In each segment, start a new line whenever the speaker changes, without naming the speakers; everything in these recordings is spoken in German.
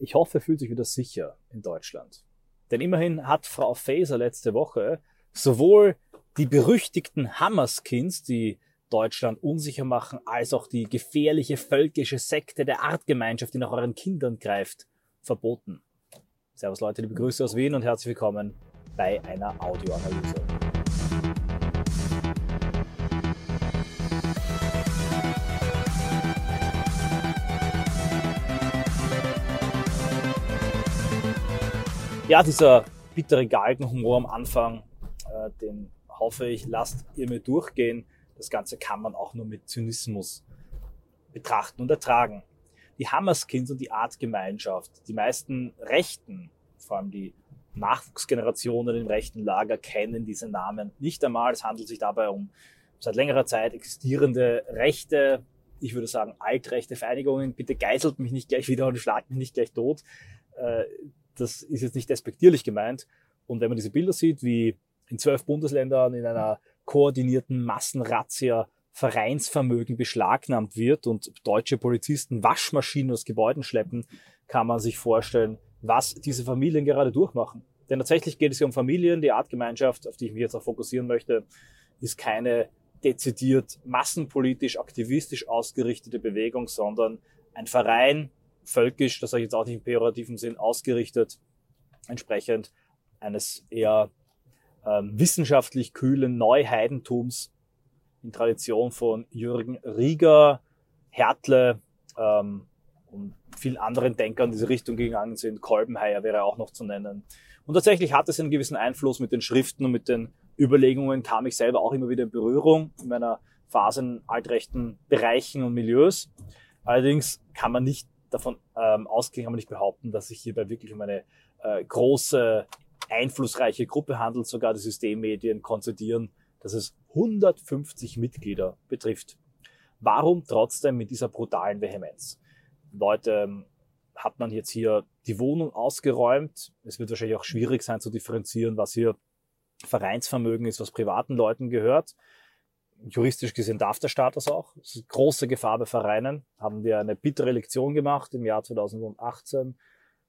Ich hoffe, er fühlt sich wieder sicher in Deutschland. Denn immerhin hat Frau Faeser letzte Woche sowohl die berüchtigten Hammerskins, die Deutschland unsicher machen, als auch die gefährliche völkische Sekte der Artgemeinschaft, die nach euren Kindern greift, verboten. Servus Leute, liebe Grüße aus Wien und herzlich willkommen bei einer Audioanalyse. Ja, dieser bittere Galgenhumor am Anfang, äh, den hoffe ich, lasst ihr mir durchgehen. Das Ganze kann man auch nur mit Zynismus betrachten und ertragen. Die Hammerskins und die Artgemeinschaft, die meisten Rechten, vor allem die Nachwuchsgenerationen im rechten Lager kennen diese Namen nicht einmal. Es handelt sich dabei um seit längerer Zeit existierende Rechte, ich würde sagen altrechte Vereinigungen. Bitte geißelt mich nicht gleich wieder und schlagt mich nicht gleich tot. Das ist jetzt nicht despektierlich gemeint. Und wenn man diese Bilder sieht, wie in zwölf Bundesländern in einer koordinierten Massenrazzia Vereinsvermögen beschlagnahmt wird und deutsche Polizisten Waschmaschinen aus Gebäuden schleppen, kann man sich vorstellen, was diese Familien gerade durchmachen. Denn tatsächlich geht es hier um Familien. Die Artgemeinschaft, auf die ich mich jetzt auch fokussieren möchte, ist keine dezidiert massenpolitisch, aktivistisch ausgerichtete Bewegung, sondern ein Verein, völkisch, das sage ich jetzt auch nicht im pejorativen Sinn, ausgerichtet, entsprechend eines eher ähm, wissenschaftlich kühlen Neuheidentums in Tradition von Jürgen Rieger, Hertle ähm, und vielen anderen Denkern in diese Richtung gegangen sind. Kolbenheier wäre auch noch zu nennen. Und tatsächlich hat es einen gewissen Einfluss mit den Schriften und mit den Überlegungen, kam ich selber auch immer wieder in Berührung in meiner Phase in altrechten Bereichen und Milieus. Allerdings kann man nicht davon ähm, ausgehen, kann man nicht behaupten, dass sich hierbei wirklich um eine äh, große, einflussreiche Gruppe handelt. Sogar die Systemmedien konzidieren, dass es 150 Mitglieder betrifft. Warum trotzdem mit dieser brutalen Vehemenz? Leute, ähm, hat man jetzt hier die Wohnung ausgeräumt? Es wird wahrscheinlich auch schwierig sein zu differenzieren, was hier Vereinsvermögen ist, was privaten Leuten gehört juristisch gesehen darf der Staat das auch. Das ist große Gefahr bei Vereinen. Haben wir eine bittere Lektion gemacht im Jahr 2018.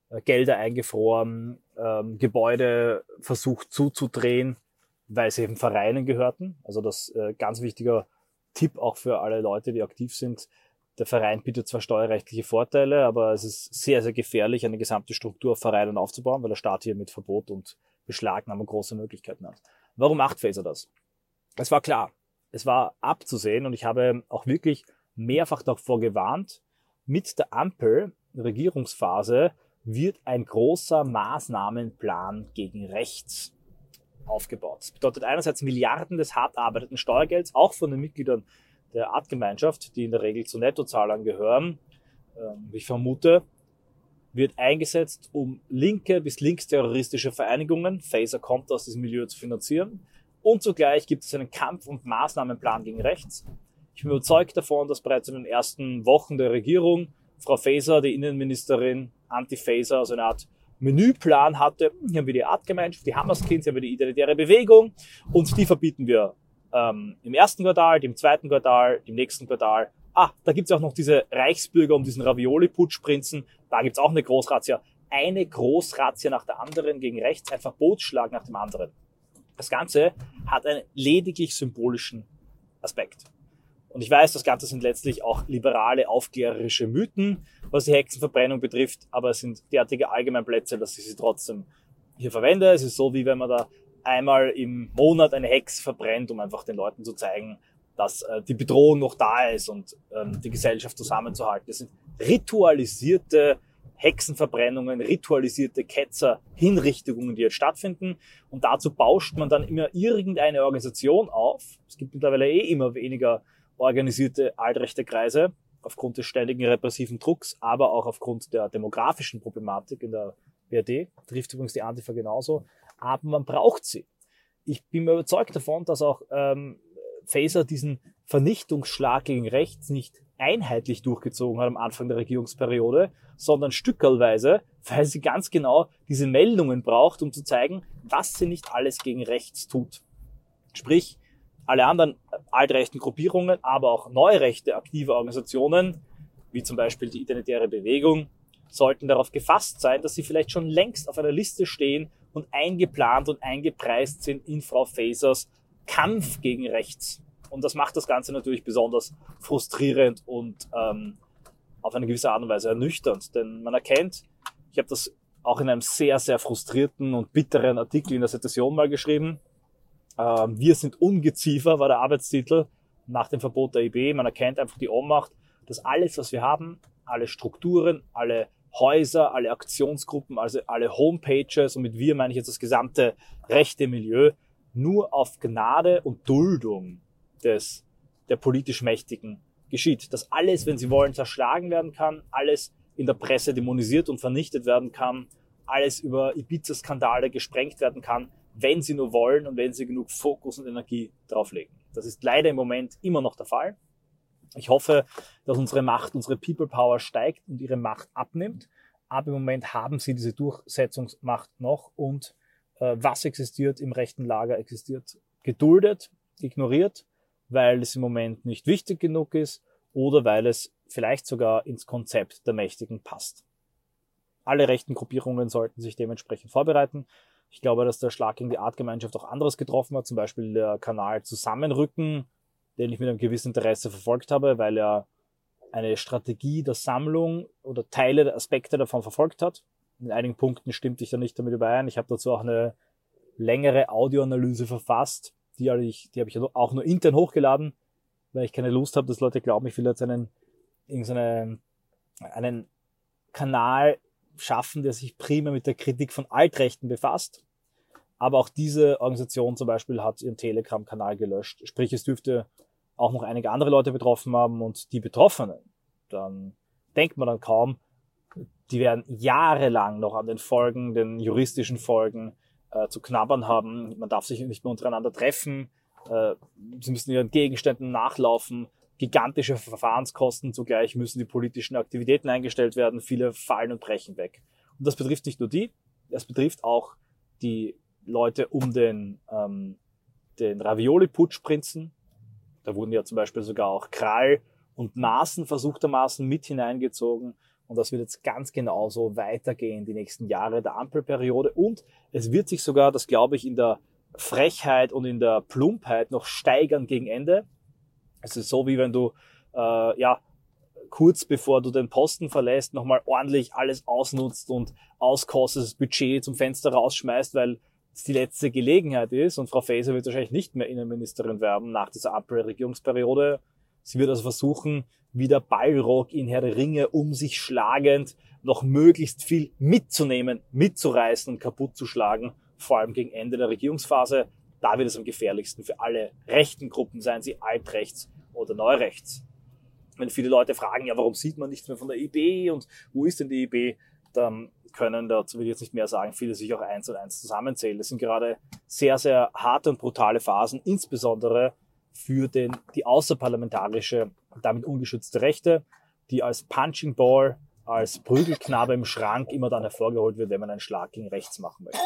Äh, Gelder eingefroren, ähm, Gebäude versucht zuzudrehen, weil sie eben Vereinen gehörten. Also das äh, ganz wichtiger Tipp auch für alle Leute, die aktiv sind. Der Verein bietet zwar steuerrechtliche Vorteile, aber es ist sehr, sehr gefährlich, eine gesamte Struktur auf Vereinen aufzubauen, weil der Staat hier mit Verbot und Beschlagnahmung große Möglichkeiten hat. Warum macht Faser das? Es war klar, es war abzusehen und ich habe auch wirklich mehrfach davor gewarnt, mit der Ampel Regierungsphase wird ein großer Maßnahmenplan gegen rechts aufgebaut. Das bedeutet einerseits Milliarden des hart arbeitenden Steuergelds, auch von den Mitgliedern der Artgemeinschaft, die in der Regel zu Nettozahlern gehören, ähm, ich vermute, wird eingesetzt, um linke bis linksterroristische Vereinigungen, Phaser kommt aus diesem Milieu zu finanzieren, und zugleich gibt es einen Kampf- und Maßnahmenplan gegen rechts. Ich bin überzeugt davon, dass bereits in den ersten Wochen der Regierung Frau Faeser, die Innenministerin, Anti-Faeser, also eine Art Menüplan hatte. Hier haben wir die Artgemeinschaft, die Hammerskins, hier haben wir die identitäre Bewegung und die verbieten wir ähm, im ersten Quartal, im zweiten Quartal, im nächsten Quartal. Ah, da gibt's auch noch diese Reichsbürger um diesen Ravioli-Putschprinzen. Da gibt's auch eine Großrazzia. Eine Großrazzia nach der anderen gegen rechts, ein Verbotsschlag nach dem anderen. Das Ganze hat einen lediglich symbolischen Aspekt. Und ich weiß, das Ganze sind letztlich auch liberale, aufklärerische Mythen, was die Hexenverbrennung betrifft, aber es sind derartige Allgemeinplätze, dass ich sie trotzdem hier verwende. Es ist so, wie wenn man da einmal im Monat eine Hex verbrennt, um einfach den Leuten zu zeigen, dass äh, die Bedrohung noch da ist und ähm, die Gesellschaft zusammenzuhalten. Das sind ritualisierte Hexenverbrennungen, ritualisierte Ketzer, Hinrichtungen, die jetzt stattfinden. Und dazu bauscht man dann immer irgendeine Organisation auf. Es gibt mittlerweile eh immer weniger organisierte altrechte Kreise aufgrund des ständigen repressiven Drucks, aber auch aufgrund der demografischen Problematik in der BRD. Trifft übrigens die Antifa genauso. Aber man braucht sie. Ich bin überzeugt davon, dass auch ähm, Faser diesen Vernichtungsschlag gegen rechts nicht einheitlich durchgezogen hat am Anfang der Regierungsperiode, sondern stückelweise, weil sie ganz genau diese Meldungen braucht, um zu zeigen, was sie nicht alles gegen rechts tut. Sprich, alle anderen altrechten Gruppierungen, aber auch neurechte aktive Organisationen, wie zum Beispiel die Identitäre Bewegung, sollten darauf gefasst sein, dass sie vielleicht schon längst auf einer Liste stehen und eingeplant und eingepreist sind in Frau Fasers Kampf gegen rechts. Und das macht das Ganze natürlich besonders frustrierend und ähm, auf eine gewisse Art und Weise ernüchternd. Denn man erkennt, ich habe das auch in einem sehr, sehr frustrierten und bitteren Artikel in der Situation mal geschrieben. Ähm, wir sind Ungeziefer war der Arbeitstitel nach dem Verbot der IB. Man erkennt einfach die Ohnmacht, dass alles, was wir haben, alle Strukturen, alle Häuser, alle Aktionsgruppen, also alle Homepages, und mit wir meine ich jetzt das gesamte rechte Milieu, nur auf Gnade und Duldung des, der politisch Mächtigen geschieht. Dass alles, wenn sie wollen, zerschlagen werden kann, alles in der Presse dämonisiert und vernichtet werden kann, alles über Ibiza-Skandale gesprengt werden kann, wenn sie nur wollen und wenn sie genug Fokus und Energie drauflegen. Das ist leider im Moment immer noch der Fall. Ich hoffe, dass unsere Macht, unsere People Power steigt und ihre Macht abnimmt. Aber im Moment haben sie diese Durchsetzungsmacht noch und äh, was existiert im rechten Lager existiert geduldet, ignoriert, weil es im Moment nicht wichtig genug ist oder weil es vielleicht sogar ins Konzept der Mächtigen passt. Alle rechten Gruppierungen sollten sich dementsprechend vorbereiten. Ich glaube, dass der Schlag gegen die Artgemeinschaft auch anderes getroffen hat, zum Beispiel der Kanal Zusammenrücken, den ich mit einem gewissen Interesse verfolgt habe, weil er eine Strategie der Sammlung oder Teile der Aspekte davon verfolgt hat. In einigen Punkten stimmte ich da nicht damit überein. Ich habe dazu auch eine längere Audioanalyse verfasst. Die, ich, die habe ich auch nur intern hochgeladen, weil ich keine Lust habe, dass Leute glauben, ich will jetzt einen, irgendeinen einen Kanal schaffen, der sich primär mit der Kritik von Altrechten befasst. Aber auch diese Organisation zum Beispiel hat ihren Telegram-Kanal gelöscht. Sprich, es dürfte auch noch einige andere Leute betroffen haben und die Betroffenen, dann denkt man dann kaum, die werden jahrelang noch an den Folgen, den juristischen Folgen äh, zu knabbern haben. Man darf sich nicht mehr untereinander treffen. Äh, sie müssen ihren Gegenständen nachlaufen. Gigantische Verfahrenskosten. Zugleich müssen die politischen Aktivitäten eingestellt werden. Viele fallen und brechen weg. Und das betrifft nicht nur die, es betrifft auch die Leute um den, ähm, den Ravioli-Putschprinzen. Da wurden ja zum Beispiel sogar auch Krall und Nasen versuchtermaßen mit hineingezogen. Und das wird jetzt ganz genauso weitergehen die nächsten Jahre der Ampelperiode. Und es wird sich sogar, das glaube ich, in der Frechheit und in der Plumpheit noch steigern gegen Ende. Es ist so, wie wenn du, äh, ja, kurz bevor du den Posten verlässt, nochmal ordentlich alles ausnutzt und auskostest, das Budget zum Fenster rausschmeißt, weil es die letzte Gelegenheit ist und Frau Faeser wird wahrscheinlich nicht mehr Innenministerin werden nach dieser Ampel-Regierungsperiode. Sie wird also versuchen, wie der Ballrock in Herr der Ringe um sich schlagend noch möglichst viel mitzunehmen, mitzureißen und kaputt zu schlagen, vor allem gegen Ende der Regierungsphase. Da wird es am gefährlichsten für alle rechten Gruppen, seien sie altrechts oder neurechts. Wenn viele Leute fragen, ja, warum sieht man nichts mehr von der IB und wo ist denn die IB, dann können, dazu will ich jetzt nicht mehr sagen, viele sich auch eins und eins zusammenzählen. Das sind gerade sehr, sehr harte und brutale Phasen, insbesondere für den, die außerparlamentarische damit ungeschützte Rechte, die als Punching Ball, als Prügelknabe im Schrank immer dann hervorgeholt wird, wenn man einen Schlag gegen rechts machen möchte.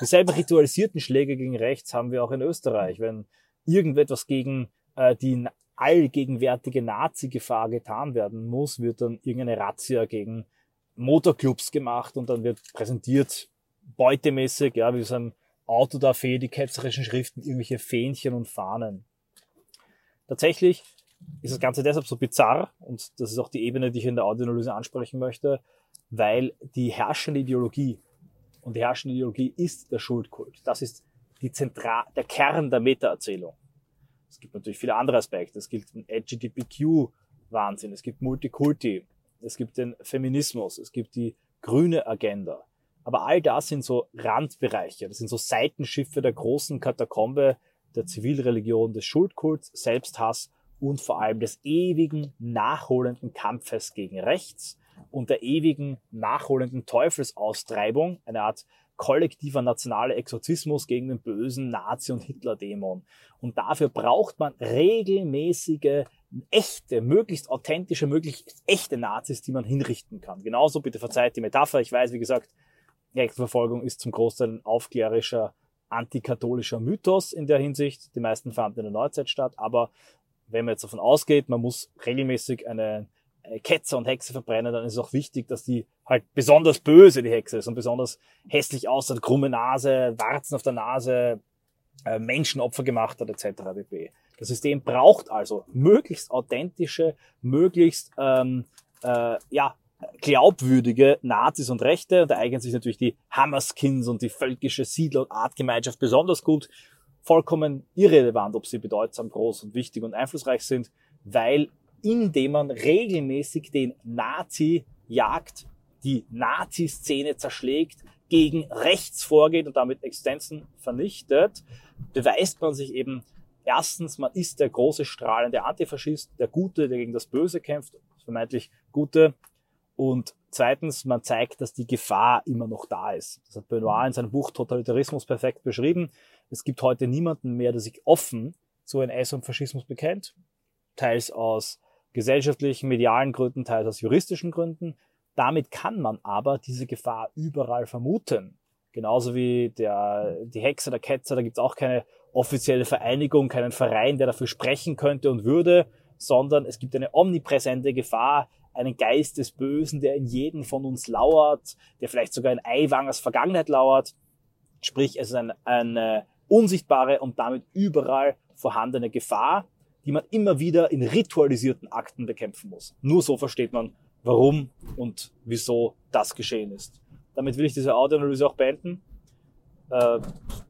Dieselben ritualisierten Schläge gegen rechts haben wir auch in Österreich. Wenn irgendetwas gegen äh, die allgegenwärtige Nazi-Gefahr getan werden muss, wird dann irgendeine Razzia gegen Motorclubs gemacht und dann wird präsentiert, beutemäßig, ja, wie so ein Auto da die ketzerischen Schriften, irgendwelche Fähnchen und Fahnen. Tatsächlich ist das Ganze deshalb so bizarr und das ist auch die Ebene, die ich in der Audioanalyse ansprechen möchte, weil die herrschende Ideologie und die herrschende Ideologie ist der Schuldkult. Das ist die Zentral der Kern der Meta-Erzählung. Es gibt natürlich viele andere Aspekte. Es gibt den LGBTQ-Wahnsinn, es gibt Multikulti, es gibt den Feminismus, es gibt die grüne Agenda. Aber all das sind so Randbereiche, das sind so Seitenschiffe der großen Katakombe der Zivilreligion, des Schuldkults, Selbsthass und vor allem des ewigen nachholenden Kampfes gegen rechts und der ewigen nachholenden Teufelsaustreibung, eine Art kollektiver nationaler Exorzismus gegen den bösen Nazi- und Hitler-Dämon. Und dafür braucht man regelmäßige echte, möglichst authentische, möglichst echte Nazis, die man hinrichten kann. Genauso, bitte verzeiht die Metapher. Ich weiß, wie gesagt, Rechtsverfolgung ist zum Großteil ein aufklärischer, antikatholischer Mythos in der Hinsicht. Die meisten fanden in der Neuzeit statt. Aber wenn man jetzt davon ausgeht, man muss regelmäßig eine äh, Ketzer und Hexe verbrennen, dann ist es auch wichtig, dass die halt besonders böse, die Hexe ist und besonders hässlich aussieht, krumme Nase, Warzen auf der Nase, äh, Menschenopfer gemacht hat, etc. pp. Das System braucht also möglichst authentische, möglichst ähm, äh, ja, glaubwürdige Nazis und Rechte. Und da eignen sich natürlich die Hammerskins und die völkische Siedler- und Artgemeinschaft besonders gut. Vollkommen irrelevant, ob sie bedeutsam, groß und wichtig und einflussreich sind, weil indem man regelmäßig den Nazi jagt, die Nazi-Szene zerschlägt, gegen rechts vorgeht und damit Existenzen vernichtet, beweist man sich eben erstens, man ist der große strahlende Antifaschist, der Gute, der gegen das Böse kämpft, vermeintlich Gute. Und zweitens, man zeigt, dass die Gefahr immer noch da ist. Das hat Benoit in seinem Buch Totalitarismus perfekt beschrieben. Es gibt heute niemanden mehr, der sich offen zu NS und Faschismus bekennt. Teils aus gesellschaftlichen, medialen Gründen, teils aus juristischen Gründen. Damit kann man aber diese Gefahr überall vermuten. Genauso wie der, die Hexe, der Ketzer, da gibt es auch keine offizielle Vereinigung, keinen Verein, der dafür sprechen könnte und würde, sondern es gibt eine omnipräsente Gefahr, einen Geist des Bösen, der in jedem von uns lauert, der vielleicht sogar in Eiwangers Vergangenheit lauert. Sprich, es ist ein, eine unsichtbare und damit überall vorhandene Gefahr, die man immer wieder in ritualisierten Akten bekämpfen muss. Nur so versteht man, warum und wieso das geschehen ist. Damit will ich diese Audioanalyse auch beenden. Äh,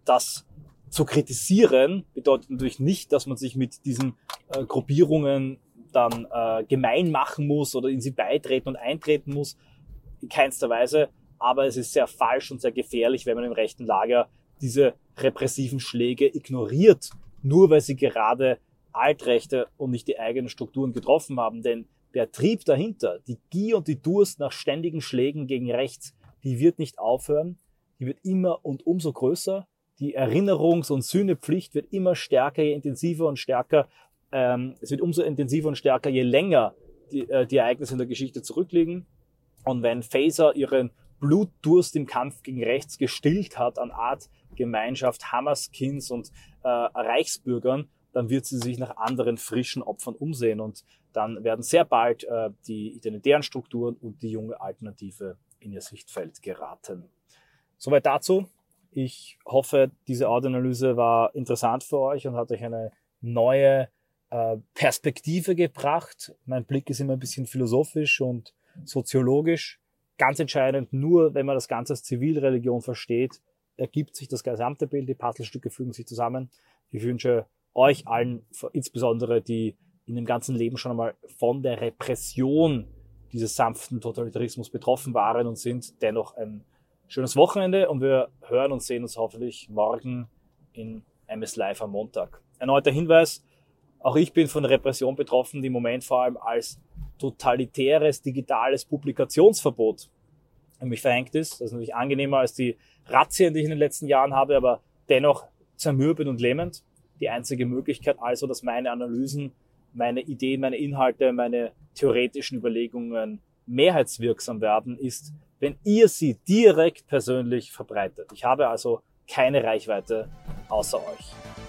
das zu kritisieren bedeutet natürlich nicht, dass man sich mit diesen äh, Gruppierungen dann äh, gemein machen muss oder in sie beitreten und eintreten muss. In keinster Weise. Aber es ist sehr falsch und sehr gefährlich, wenn man im rechten Lager diese repressiven Schläge ignoriert, nur weil sie gerade Altrechte und nicht die eigenen Strukturen getroffen haben. Denn der Trieb dahinter, die Gier und die Durst nach ständigen Schlägen gegen rechts, die wird nicht aufhören, die wird immer und umso größer. Die Erinnerungs- und Sühnepflicht wird immer stärker, intensiver und stärker. Ähm, es wird umso intensiver und stärker, je länger die, äh, die Ereignisse in der Geschichte zurückliegen. Und wenn Phaser ihren Blutdurst im Kampf gegen rechts gestillt hat an Art Gemeinschaft, Hammerskins und äh, Reichsbürgern, dann wird sie sich nach anderen frischen Opfern umsehen und dann werden sehr bald äh, die identitären Strukturen und die junge Alternative in ihr Sichtfeld geraten. Soweit dazu. Ich hoffe, diese Audioanalyse war interessant für euch und hat euch eine neue Perspektive gebracht. Mein Blick ist immer ein bisschen philosophisch und soziologisch. Ganz entscheidend, nur wenn man das Ganze als Zivilreligion versteht, ergibt sich das gesamte Bild, die Puzzlestücke fügen sich zusammen. Ich wünsche euch allen, insbesondere die in dem ganzen Leben schon einmal von der Repression dieses sanften Totalitarismus betroffen waren und sind, dennoch ein schönes Wochenende und wir hören und sehen uns hoffentlich morgen in MS Live am Montag. Erneuter Hinweis, auch ich bin von Repression betroffen, die im Moment vor allem als totalitäres digitales Publikationsverbot mich verhängt ist. Das ist natürlich angenehmer als die Razzien, die ich in den letzten Jahren habe, aber dennoch zermürbend und lähmend die einzige Möglichkeit also, dass meine Analysen, meine Ideen, meine Inhalte, meine theoretischen Überlegungen mehrheitswirksam werden, ist, wenn ihr sie direkt persönlich verbreitet. Ich habe also keine Reichweite außer euch.